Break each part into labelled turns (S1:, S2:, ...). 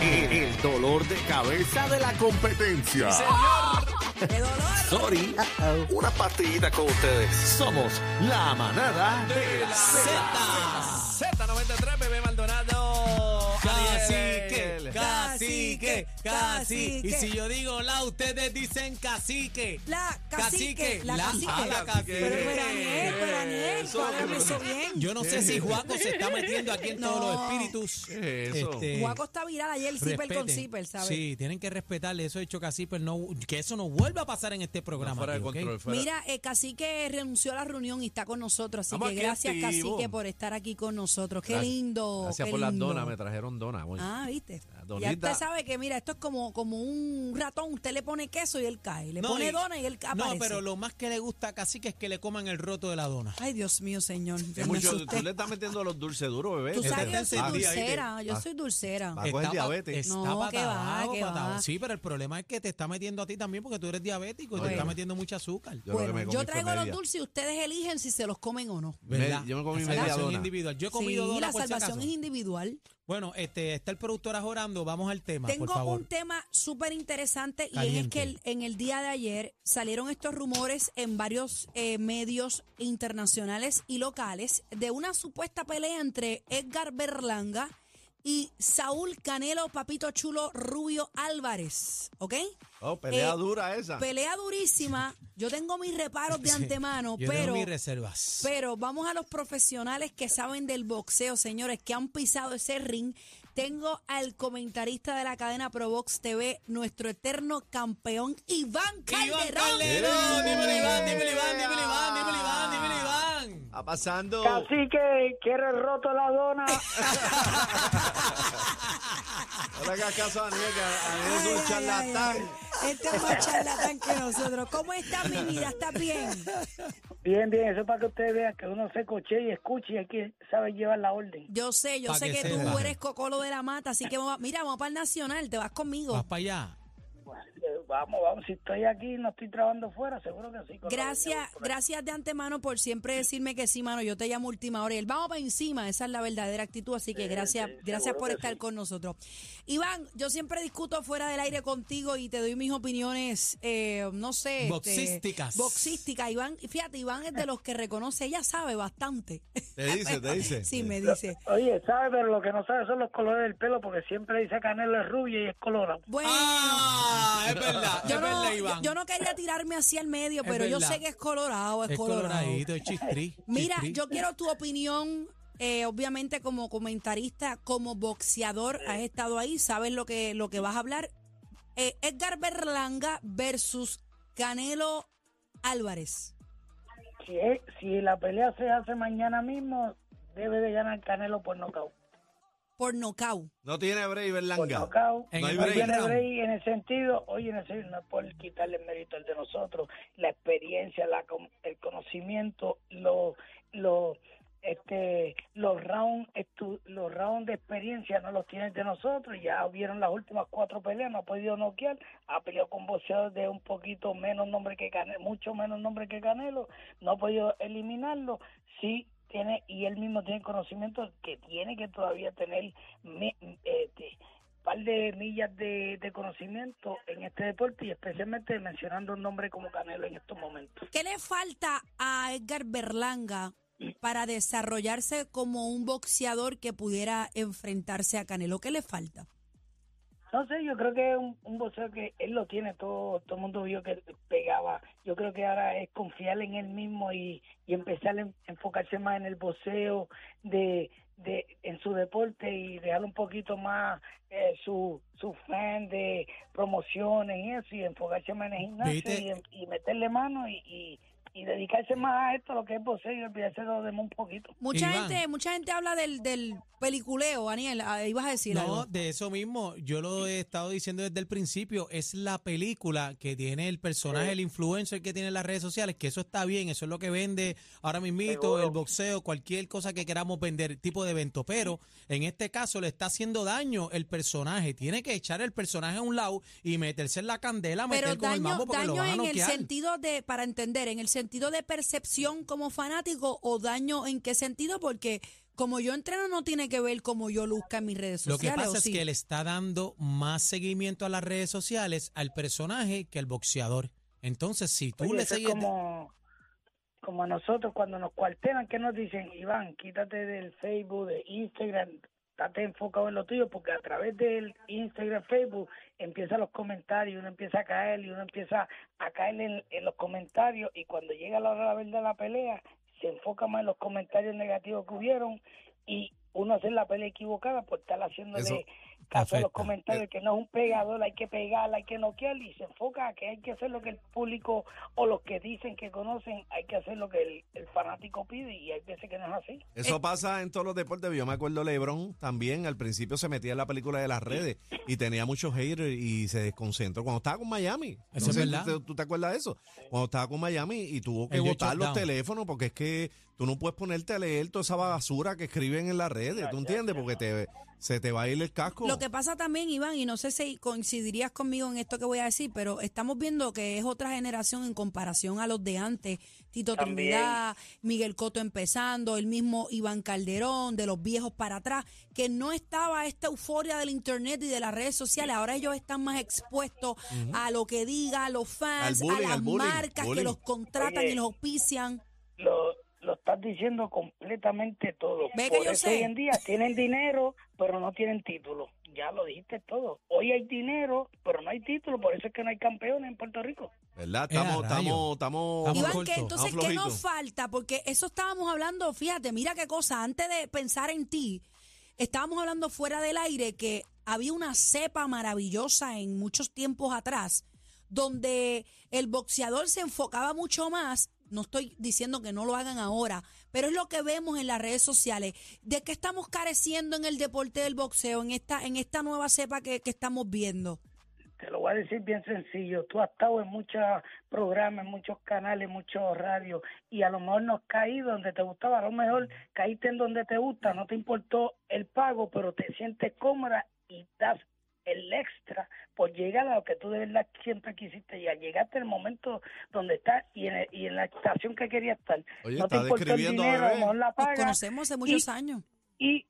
S1: El, el dolor de cabeza de la competencia.
S2: ¡Qué dolor!
S1: Sorry. Una pastillita con ustedes. Somos la manada de la Z.
S2: cacique, cacique.
S3: Y si yo digo la, ustedes dicen cacique.
S2: La cacique, la cacique.
S3: ah, la cacique.
S2: Pero, pero, Aniel, pero, Aniel,
S3: eso
S2: bien.
S3: Yo no sé si Juaco se está metiendo aquí en todos
S2: No.
S3: los espíritus.
S1: ¿Qué es eso?
S3: Este,
S2: Guaco está viral ayer, zipper con zipper, ¿sabes?
S3: Sí, tienen que respetarle eso de Chocacipper, no, que eso no vuelva a pasar en este programa.
S1: Fuera
S3: aquí, ¿ok?
S1: control, fuera-
S2: Mira, eh, Cacique renunció a la reunión y está con nosotros, así
S1: Vamos
S2: que gracias
S1: activo.
S2: Cacique por estar aquí con nosotros. Qué lindo.
S1: Gracias
S2: qué
S1: por las
S2: lindo.
S1: donas, me trajeron donas.
S2: Ah, viste.
S1: La
S2: Ya usted sabe que, mira, esto es como, como un ratón. Usted le pone queso y él cae. Le
S3: No,
S2: pone
S3: y-
S2: dona y él
S3: No,
S2: aparece.
S3: pero lo más que le gusta a Cacique es que le coman el roto de la dona.
S2: Ay, Dios mío, señor.
S1: Es
S2: me
S1: mucho-
S2: asusté.
S1: tú le estás metiendo los dulces duros, bebé.
S2: Tú
S3: Esta
S2: sabes que yo soy dulcera. Yo
S1: Ah.
S2: soy dulcera.
S1: Va a coger
S3: Está pa-
S1: diabetes.
S3: está
S2: No, que va, que.
S3: Sí, pero el problema es que te está metiendo a ti también porque tú eres diabético y te está metiendo mucho azúcar.
S1: Yo lo que
S2: bueno,
S1: me comí
S2: yo
S1: fue
S2: traigo los
S1: media.
S2: dulces y ustedes eligen si se los comen o no.
S3: ¿Verdad?
S1: Me- yo me comí
S3: La
S1: media
S3: salvación
S1: dona.
S3: individual. Yo he comido
S2: Sí,
S3: dona
S2: la
S3: por si
S2: salvación
S3: acaso.
S2: es individual.
S3: Bueno, este, está el productor ajorando. Vamos al tema, por
S2: Tengo
S3: favor.
S2: un tema súper interesante y es que el- en el día de ayer salieron estos rumores en varios eh, medios internacionales y locales de una supuesta pelea entre Edgar Berlanga y Saúl Canelo Papito Chulo Rubio Álvarez, ¿ok?
S1: Oh, pelea
S2: Eh,
S1: dura esa.
S2: Pelea durísima. Yo tengo mis reparos de antemano,
S3: Yo
S2: pero...
S3: tengo mis reservas.
S2: Pero vamos a los profesionales que saben del boxeo, señores, que han pisado ese ring. Tengo al comentarista de la cadena Probox TV, nuestro eterno campeón, Iván Calderón.
S3: Iván Calderón, dímelo Iván, dímelo Iván, dímelo Iván, dímelo Iván.
S1: Está pasando.
S4: Así que quiere roto la dona.
S1: No le hagas caso a Daniel, que Daniel es un
S2: ay,
S1: charlatán.
S2: ay. Este es más charlatán que nosotros. ¿Cómo estás, mi vida? ¿Estás bien?
S4: Bien, bien, eso es para que ustedes vean que uno se coche y escuche y hay que saber llevar la orden.
S2: Yo sé, yo
S3: Pa'
S2: sé
S3: que
S2: que, tú
S3: sepa.
S2: eres cocolo de la mata, así que vamos, mira, vamos para el Nacional, te vas conmigo.
S3: Vas para allá.
S4: Vamos, vamos, si estoy aquí no estoy trabajando fuera, seguro que sí.
S2: Gracias, gracias de antemano por siempre decirme que sí, mano. Yo te llamo última hora y él vamos para encima. Esa es la verdadera actitud. Así que gracias,
S4: sí,
S2: gracias por estar
S4: sí.
S2: con nosotros. Iván, yo siempre discuto fuera del aire contigo y te doy mis opiniones, eh, no sé. este,
S3: Boxísticas.
S2: boxísticas. Iván, fíjate, Iván es de los que reconoce, ella sabe bastante.
S1: Te dice, te dice.
S2: sí, me dice.
S4: Oye, ¿sabe? Pero lo que no sabe son los colores del pelo porque siempre dice Canelo es rubio y es colorado.
S2: Bueno.
S3: Ah, es verdad,
S2: Yo
S3: es
S2: no,
S3: verdad,
S2: yo,
S3: Iván.
S2: yo no quería tirarme hacia el medio,
S3: Es
S2: pero yo
S3: verdad.
S2: sé que es colorado, es,
S3: es
S2: colorado.
S3: coloradito, es chistri.
S2: Mira,
S3: chistri.
S2: yo quiero tu opinión, eh, obviamente como comentarista, como boxeador, has estado ahí, sabes lo que, lo que vas a hablar. Eh, Edgar Berlanga versus Canelo Álvarez.
S4: Si, es- si la pelea se hace mañana mismo, debe de ganar Canelo por nocaut.
S2: Por nocaut.
S1: No tiene break,
S4: Por
S1: Berlanga.
S4: nocaut.
S3: En
S1: No hay
S4: No
S1: break.
S4: tiene
S3: round.
S4: break en el sentido, oye, en el sentido, no es por quitarle el mérito al de nosotros, la experiencia, la, el conocimiento, los los este los rounds los rounds de experiencia no los tienen de nosotros, ya vieron las últimas cuatro peleas, no ha podido noquear, ha peleado con boxeadores de un poquito menos nombre que Canelo, mucho menos nombre que Canelo, no ha podido eliminarlo, sí tiene y él mismo tiene conocimiento que tiene que todavía tener mi- este, par de millas de, de conocimiento en este deporte y especialmente mencionando un nombre como Canelo en estos momentos.
S2: ¿Qué le falta a Edgar Berlanga para desarrollarse como un boxeador que pudiera enfrentarse a Canelo? ¿Qué le falta?
S4: No sé, yo creo que es un, un boxeo que él lo tiene, todo todo el mundo vio que pegaba. Yo creo que ahora es confiar en él mismo y, y empezar a en- enfocarse más en el boxeo, de, de en su deporte y dejar un poquito más eh, su, su fan de promociones y eso y enfocarse más en el gimnasio y, meterle mano y, y, y dedicarse más a esto, lo que es boxeo y olvidarse de lo demás un poquito.
S2: Mucha
S3: Iván.
S2: gente, mucha gente habla del, del peliculeo, Daniel. ah, Ibas a decir
S3: No,
S2: algo.
S3: de eso mismo, yo lo he estado diciendo desde el principio, es la película que tiene el personaje, el influencer que tiene en las redes sociales, que eso está bien, eso es lo que vende ahora mismito,
S4: Seguro.
S3: el boxeo, cualquier cosa que queramos vender, tipo de evento, pero en este caso le está haciendo daño el personaje, tiene que echar el personaje a un lado y meterse en la candela,
S2: Pero
S3: meter con el
S2: daño,
S3: mambo porque lo
S2: daño
S3: van a
S2: en el sentido de, para entender, en el sentido de percepción como fanático o daño en qué sentido, porque Como yo entreno no tiene que ver como yo luzca en mis redes
S3: Lo que
S2: sociales.
S3: pasa
S2: ¿o
S3: es
S2: sí?
S3: que le está dando más seguimiento a las redes sociales al personaje que al boxeador. Entonces, si tú
S4: Oye,
S3: le sigues...
S4: como, como a nosotros cuando nos cuartelan, que nos dicen, Iván, quítate del Facebook, de Instagram, estate enfocado en lo tuyo, porque a través del Instagram, Facebook, empiezan los comentarios, uno empieza a caer y uno empieza a caer en, los comentarios y cuando llega la hora de la verdad la pelea, se enfoca más en los comentarios negativos que hubieron y uno hace la pelea equivocada por estar haciendo de a los comentarios que no es un pegador, hay que pegar, hay que noquear y se enfoca a que hay que hacer lo que el público o los que dicen que conocen, hay que hacer lo que el, el fanático pide y hay veces que no es así.
S5: Eso pasa en todos los deportes. Yo me acuerdo LeBron también al principio se metía en la película de las redes y tenía muchos haters y se desconcentró cuando estaba con Miami.
S3: Eso
S5: No
S3: es
S5: sé,
S3: verdad.
S5: ¿tú, tú te acuerdas de eso? Cuando estaba con Miami y tuvo que botar los teléfonos porque es que tú no puedes ponerte a leer toda esa basura que escriben en las redes, ¿tú entiendes? Porque te, se te va a ir el casco.
S2: Lo que pasa también, Iván, y no sé si coincidirías conmigo en esto que voy a decir, pero estamos viendo que es otra generación en comparación a los de antes. Tito
S4: También.
S2: Trinidad, Miguel Coto empezando, el mismo Iván Calderón, de los viejos para atrás, que no estaba esta euforia del internet y de las redes sociales. Ahora ellos están más expuestos a lo que diga, a los fans,
S5: bullying,
S2: a las
S5: bullying,
S2: marcas que los contratan
S4: Oye.
S2: y los auspician.
S4: Lo, lo estás diciendo completamente todo.
S2: Ve que
S4: Por
S2: yo
S4: eso
S2: sé.
S4: hoy en día tienen dinero, pero no tienen título. Ya lo dijiste todo. Hoy hay dinero, pero no hay título, por eso es que no hay campeones en Puerto Rico.
S5: ¿Verdad? Estamos, estamos, estamos,
S2: Iván,
S3: corto.
S2: que entonces, ¿qué nos falta? Porque eso estábamos hablando, fíjate, mira qué cosa, antes de pensar en ti, estábamos hablando fuera del aire que había una cepa maravillosa en muchos tiempos atrás, donde el boxeador se enfocaba mucho más, no estoy diciendo que no lo hagan ahora, pero es lo que vemos en las redes sociales. ¿De qué estamos careciendo en el deporte del boxeo, en esta, en esta nueva cepa que, que estamos viendo?
S4: Te lo voy a decir bien sencillo. Tú has estado en muchos programas, en muchos canales, muchos radios, y a lo mejor no has caído donde te gustaba. A lo mejor caíste en donde te gusta, no te importó el pago, pero te sientes cómoda y das el extra por llegar a lo que tú de verdad siempre quisiste llegar. Llegaste el momento donde estás y en, el- y en la estación que querías estar.
S5: Oye,
S4: no te
S5: está
S4: importó el dinero, a lo
S5: Bebé.
S4: mejor la
S2: Nos conocemos hace muchos años.
S4: y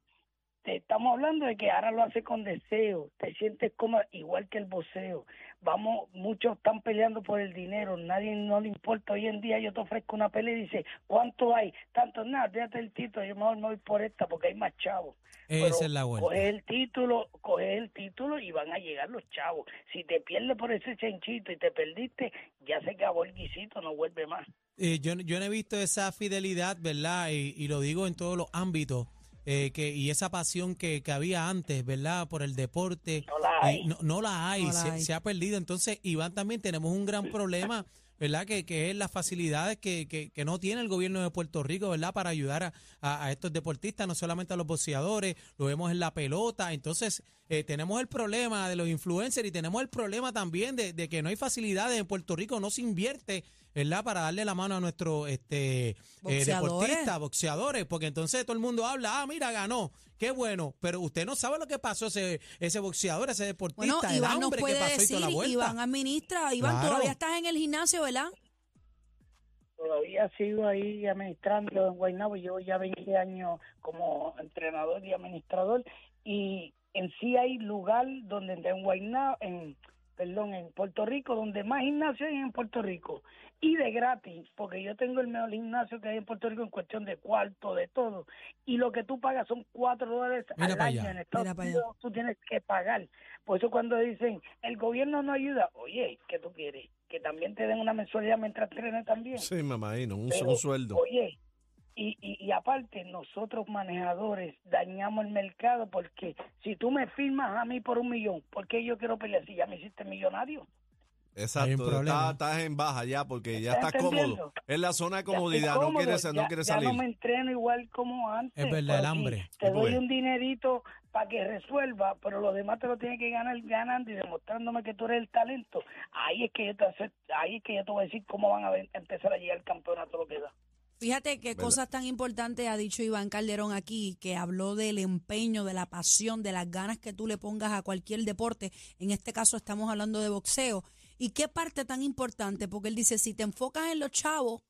S4: te estamos hablando de que ahora lo hace con deseo, te sientes como igual que el boxeo. Vamos, muchos están peleando por el dinero, nadie no le importa. Hoy en día yo te ofrezco una pelea y dice, ¿cuánto hay? Tanto, nada, déjate el título, yo mejor me voy por esta porque hay más chavos.
S3: Esa es la vuelta.
S4: Coge el título, coge el título y van a llegar los chavos. Si te pierdes por ese chanchito y te perdiste, ya se acabó el guisito, no vuelve más.
S3: Eh, yo, yo no he visto esa fidelidad, ¿verdad? Y, y lo digo en todos los ámbitos. Eh, que, y esa pasión que, que había antes, ¿verdad? Por el deporte.
S4: No la hay.
S3: eh, no, no la hay,
S2: No la
S3: se,
S2: hay.
S3: se ha perdido. Entonces, Iván, también tenemos un gran problema, ¿verdad? Que, que es las facilidades que, que, que no tiene el gobierno de Puerto Rico, ¿verdad? Para ayudar a, a- a estos deportistas, no solamente a los boxeadores, lo vemos en la pelota. Entonces, eh, tenemos el problema de los influencers y tenemos el problema también de, de que no hay facilidades en Puerto Rico, no se invierte, ¿verdad? Para darle la mano a nuestros este, eh, deportistas, boxeadores, porque entonces todo el mundo habla, ah, mira, ganó, qué bueno, pero usted no sabe lo que pasó ese, ese boxeador, ese deportista,
S2: Bueno,
S3: el
S2: Iván nos
S3: hambre que
S2: puede
S3: pasó y
S2: decir,
S3: toda la vuelta.
S2: Iván administra, Iván,
S3: Claro.
S2: todavía estás en el gimnasio, ¿verdad?
S4: Todavía sigo ahí administrando en Guaynabo, llevo ya 20 años como entrenador y administrador y en sí hay lugar donde en Guaynabo, en perdón, en Puerto Rico, donde más gimnasio hay en Puerto Rico y de gratis, porque yo tengo el mejor gimnasio que hay en Puerto Rico en cuestión de cuarto, de todo, y lo que tú pagas son cuatro dólares
S3: Mira
S4: al año
S3: allá.
S4: en Estados
S2: Mira
S4: Unidos, tú tienes que pagar. Por eso cuando dicen, el gobierno no ayuda, oye, ¿qué tú quieres? Que también te den una mensualidad mientras trenes también.
S5: Sí, me imagino, un,
S4: Pero,
S5: un sueldo.
S4: Oye, y, y, y aparte, nosotros manejadores dañamos el mercado porque si tú me firmas a mí por un millón, ¿por qué yo quiero pelear si ya me hiciste millonario?
S5: Exacto, estás, estás en baja ya porque ya
S4: ¿Estás
S5: cómodo. Es la zona de
S4: Ya
S5: comodidad, no quieres, no
S4: ya-
S5: quieres
S4: ya
S5: salir.
S4: no me entreno igual como antes.
S3: Es verdad, el hambre.
S4: Te doy
S5: ves.
S4: un dinerito para que resuelva, pero los demás te lo tienen que ganar ganando y demostrándome que tú eres el talento. Ahí es que yo te, ahí es que yo te voy a decir cómo van a ver- empezar a llegar al campeonato lo que da.
S2: Fíjate qué
S5: ¿Verdad?
S2: cosas tan importantes ha dicho Iván Calderón aquí, que habló del empeño, de la pasión, de las ganas que tú le pongas a cualquier deporte. En este caso estamos hablando de boxeo. ¿Y qué parte tan importante? Porque él dice, si te enfocas en los chavos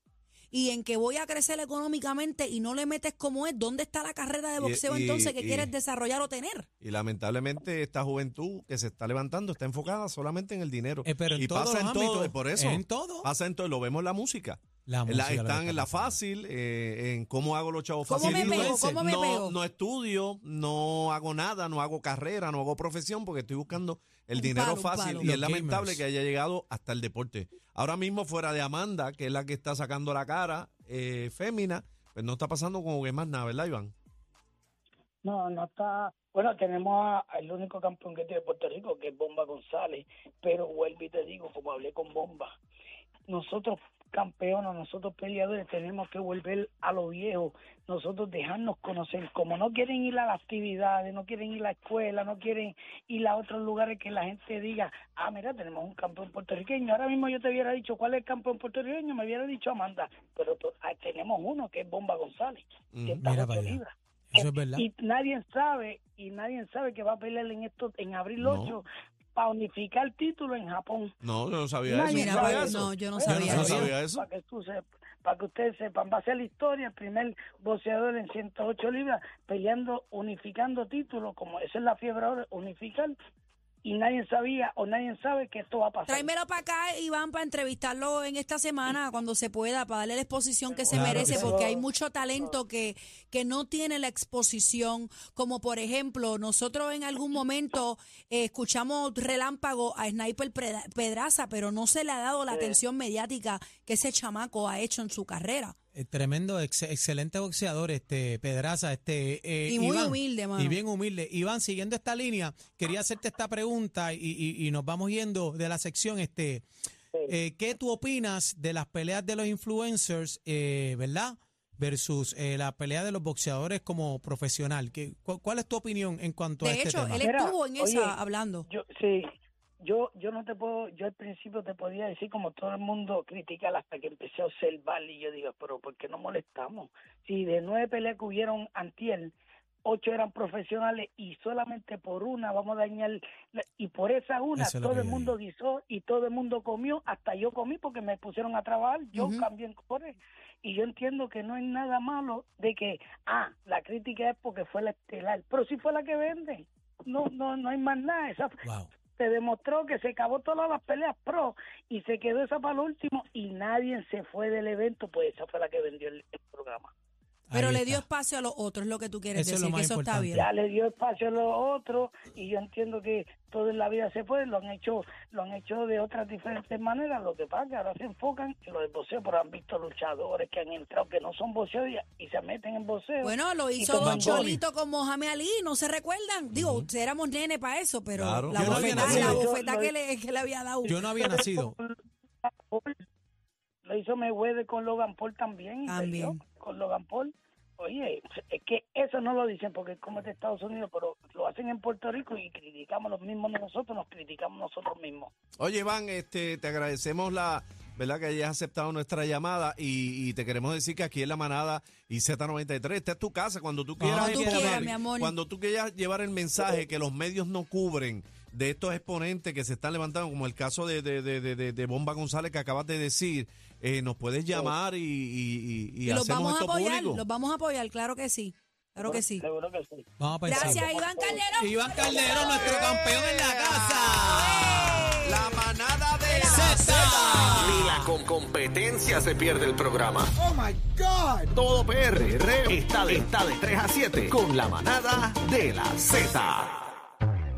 S2: y en que voy a crecer económicamente y no le metes como es, ¿dónde está la carrera de boxeo
S5: y-
S2: entonces que
S5: y-
S2: quieres desarrollar o tener?
S5: Y lamentablemente esta juventud que se está levantando está enfocada solamente en el dinero.
S3: Eh, pero en
S5: y
S3: todos
S5: pasa
S3: los
S5: en todo, por eso.
S3: en todo.
S5: Pasa en todo, lo vemos en la música.
S3: La que
S5: están
S3: está
S5: en la fácil, eh, en cómo hago los chavos
S2: ¿Cómo me
S5: facilitos.
S2: pego? ¿Cómo me
S5: no,
S2: pego?
S5: no estudio, no hago nada, no hago carrera, no hago profesión porque estoy buscando el
S2: Un
S5: dinero
S2: palo,
S5: fácil y
S3: Los
S5: es lamentable
S3: gamers.
S5: que haya llegado hasta el deporte. Ahora mismo fuera de Amanda, que es la que está sacando la cara, eh, fémina, pues no está pasando como que más nada, ¿verdad, Iván?
S4: No, no está. Bueno, tenemos a- al único campeón que tiene Puerto Rico, que es Bomba González. Pero vuelvo y te digo, como hablé con Bomba, nosotros campeones, nosotros peleadores, tenemos que volver a lo viejo. Nosotros dejarnos conocer. Como no quieren ir a las actividades, no quieren ir a la escuela, no quieren ir a otros lugares que la gente diga, ah, mira, tenemos un campeón puertorriqueño. Ahora mismo yo te hubiera dicho cuál es el campeón puertorriqueño, me hubiera dicho Amanda. Pero ah, tenemos uno que es Bomba González,
S5: Mm,
S4: 108
S3: mira para allá.
S4: libras.
S3: Eso es verdad.
S4: Y nadie sabe, y nadie sabe que va a pelear en esto en abril
S5: No.
S4: 8 para unificar el título en Japón.
S5: No, yo no sabía
S4: Nadie
S5: eso.
S2: Mira,
S5: ¿no
S2: yo no sabía
S5: yo no
S2: eso.
S5: sabía eso.
S4: Para que, tú sepas- para que ustedes sepan, va a ser la historia, el primer boxeador en 108 libras peleando, unificando títulos, como esa es la fiebre ahora, unificar, y nadie sabía o nadie sabe que esto va a pasar.
S2: Tráemelo para acá, Iván, para entrevistarlo en esta semana cuando se pueda, para darle la exposición que se merece,
S3: que
S2: porque hay mucho talento que, que no tiene la exposición, como por ejemplo, nosotros en algún momento eh, escuchamos relámpago a Sniper Pedraza, pero no se le ha dado la atención mediática que ese chamaco ha hecho en su carrera.
S3: Eh, tremendo, ex- excelente boxeador, este Pedraza, este eh,
S2: Y muy
S3: Iván,
S2: humilde, mano.
S3: Y bien humilde. Iván, siguiendo esta línea, quería hacerte esta pregunta y, y- y nos vamos yendo de la sección. Este, eh, ¿qué tú opinas de las peleas de los influencers, eh, verdad? Versus eh, la pelea de los boxeadores como profesional. ¿Qué, cu- ¿Cuál es tu opinión en cuanto a
S2: De
S3: este
S2: hecho,
S3: tema?
S2: él
S4: Mira,
S2: estuvo en esa
S4: oye,
S2: hablando.
S4: Yo, sí, yo, yo no te puedo, yo al principio te podía decir como todo el mundo criticar hasta que empecé a observar y yo digo, pero ¿por qué no molestamos? Si de nueve peleas que hubieron antier, ocho eran profesionales y solamente por una vamos a dañar, y por esa una
S3: Eso es
S4: todo el mundo guisó y todo el mundo comió, hasta yo comí porque me pusieron a trabajar, yo
S2: Ujú.
S4: también corre. Y yo entiendo que no hay nada malo de que, ah, la crítica es porque fue la estelar, pero si fue la que vende, no, no, no hay más nada. Esa,
S3: Wow.
S4: Se demostró que se acabó todas las peleas pro y se quedó esa para lo último y nadie se fue del evento, pues esa fue la que vendió el, el programa.
S2: Pero le dio espacio a los otros, es lo que tú quieres
S3: Eso es lo
S2: decir, que eso está bien.
S4: Ya le dio espacio a los otros y yo entiendo que todo en la vida se puede, lo han hecho lo han hecho de otras diferentes maneras, lo que pasa es que ahora se enfocan en lo del boxeo, pero han visto luchadores que han entrado que no son boxeadores y, y se meten en boxeo.
S2: Bueno, lo hizo Don. Cholito con Mohamed Ali, ¿no se recuerdan? Digo, éramos nene para eso, pero
S5: Claro.
S2: la
S3: no
S2: bofetada que le, que le había dado.
S3: Yo no había nacido.
S4: Lo hizo Mayweather con Logan Paul también.
S2: También.
S4: perdió Con Logan Paul. Oye, es que eso no lo dicen porque es como es de Estados Unidos, pero lo hacen en Puerto Rico y criticamos los mismos nosotros, nos criticamos nosotros mismos.
S5: Oye, Iván, este, te agradecemos la, ¿verdad? Que hayas aceptado nuestra llamada y, y te queremos decir que aquí en la manada y Z93, esta es tu casa cuando tú quieras.
S2: Cuando tú
S5: exponer,
S2: quieras, mi amor.
S5: Cuando tú quieras llevar el mensaje que los medios no cubren de estos exponentes que se están levantando, como el caso de, de, de, de- Bomba González que acabas de decir, eh, nos puedes llamar y, y, y- y
S2: y los
S5: hacemos
S2: vamos a apoyar,
S5: público.
S2: los vamos a apoyar, claro que sí. Claro que sí.
S4: Seguro que sí.
S3: Vamos para
S2: Gracias. Iván Calderón.
S3: Iván Calderón, nuestro campeón en la casa.
S5: La manada de la
S3: Z.
S1: Ni la con competencia se pierde el programa. Oh my God. Todo PR está de, está de 3 a 7 con la manada de la Z.